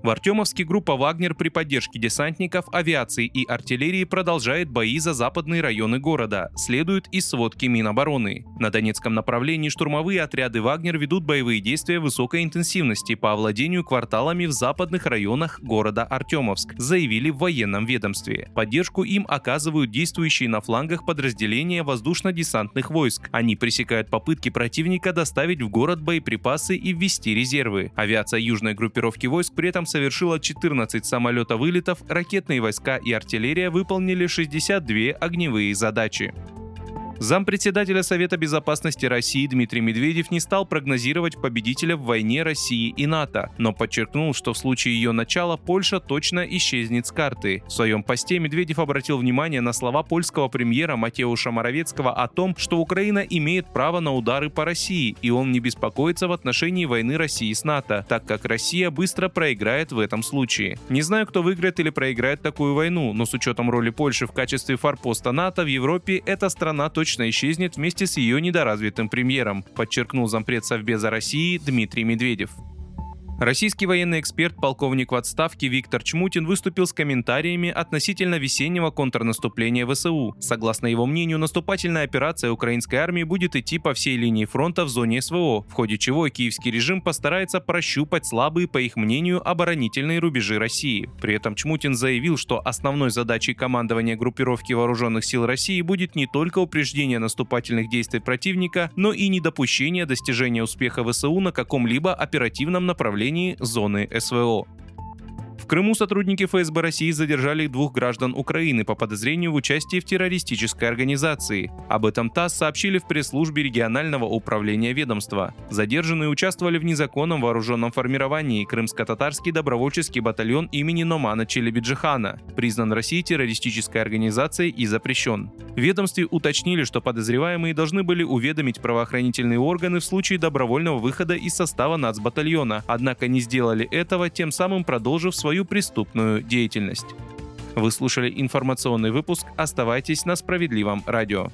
В Артемовске группа «Вагнер» при поддержке десантников, авиации и артиллерии продолжает бои за западные районы города, следует из сводки Минобороны. На Донецком направлении штурмовые отряды «Вагнер» ведут боевые действия высокой интенсивности по овладению кварталами в западных районах города Артемовск, заявили в военном ведомстве. Поддержку им оказывают действующие на флангах подразделения воздушно-десантных войск. Они пресекают попытки противника доставить в город боеприпасы и ввести резервы. Авиация южной группировки войск при этом совершила 14 самолета-вылетов, ракетные войска и артиллерия выполнили 62 огневые задачи. Зампредседателя Совета Безопасности России Дмитрий Медведев не стал прогнозировать победителя в войне России и НАТО, но подчеркнул, что в случае ее начала Польша точно исчезнет с карты. В своем посте Медведев обратил внимание на слова польского премьера Матеуша Моровецкого о том, что Украина имеет право на удары по России, и он не беспокоится в отношении войны России с НАТО, так как Россия быстро проиграет в этом случае. Не знаю, кто выиграет или проиграет такую войну, но с учетом роли Польши в качестве форпоста НАТО в Европе эта страна точно точно исчезнет вместе с ее недоразвитым премьером, подчеркнул зампред Совбеза России Дмитрий Медведев. Российский военный эксперт, полковник в отставке Виктор Чмутин выступил с комментариями относительно весеннего контрнаступления ВСУ. Согласно его мнению, наступательная операция украинской армии будет идти по всей линии фронта в зоне СВО, в ходе чего киевский режим постарается прощупать слабые, по их мнению, оборонительные рубежи России. При этом Чмутин заявил, что основной задачей командования группировки вооруженных сил России будет не только упреждение наступательных действий противника, но и недопущение достижения успеха ВСУ на каком-либо оперативном направлении населении зоны СВО. Крыму сотрудники ФСБ России задержали двух граждан Украины по подозрению в участии в террористической организации. Об этом ТАСС сообщили в пресс-службе регионального управления ведомства. Задержанные участвовали в незаконном вооруженном формировании Крымско-татарский добровольческий батальон имени Номана Челебиджихана, признан России террористической организацией и запрещен. В ведомстве уточнили, что подозреваемые должны были уведомить правоохранительные органы в случае добровольного выхода из состава нацбатальона, однако не сделали этого, тем самым продолжив свою свою преступную деятельность. Вы слушали информационный выпуск. Оставайтесь на справедливом радио.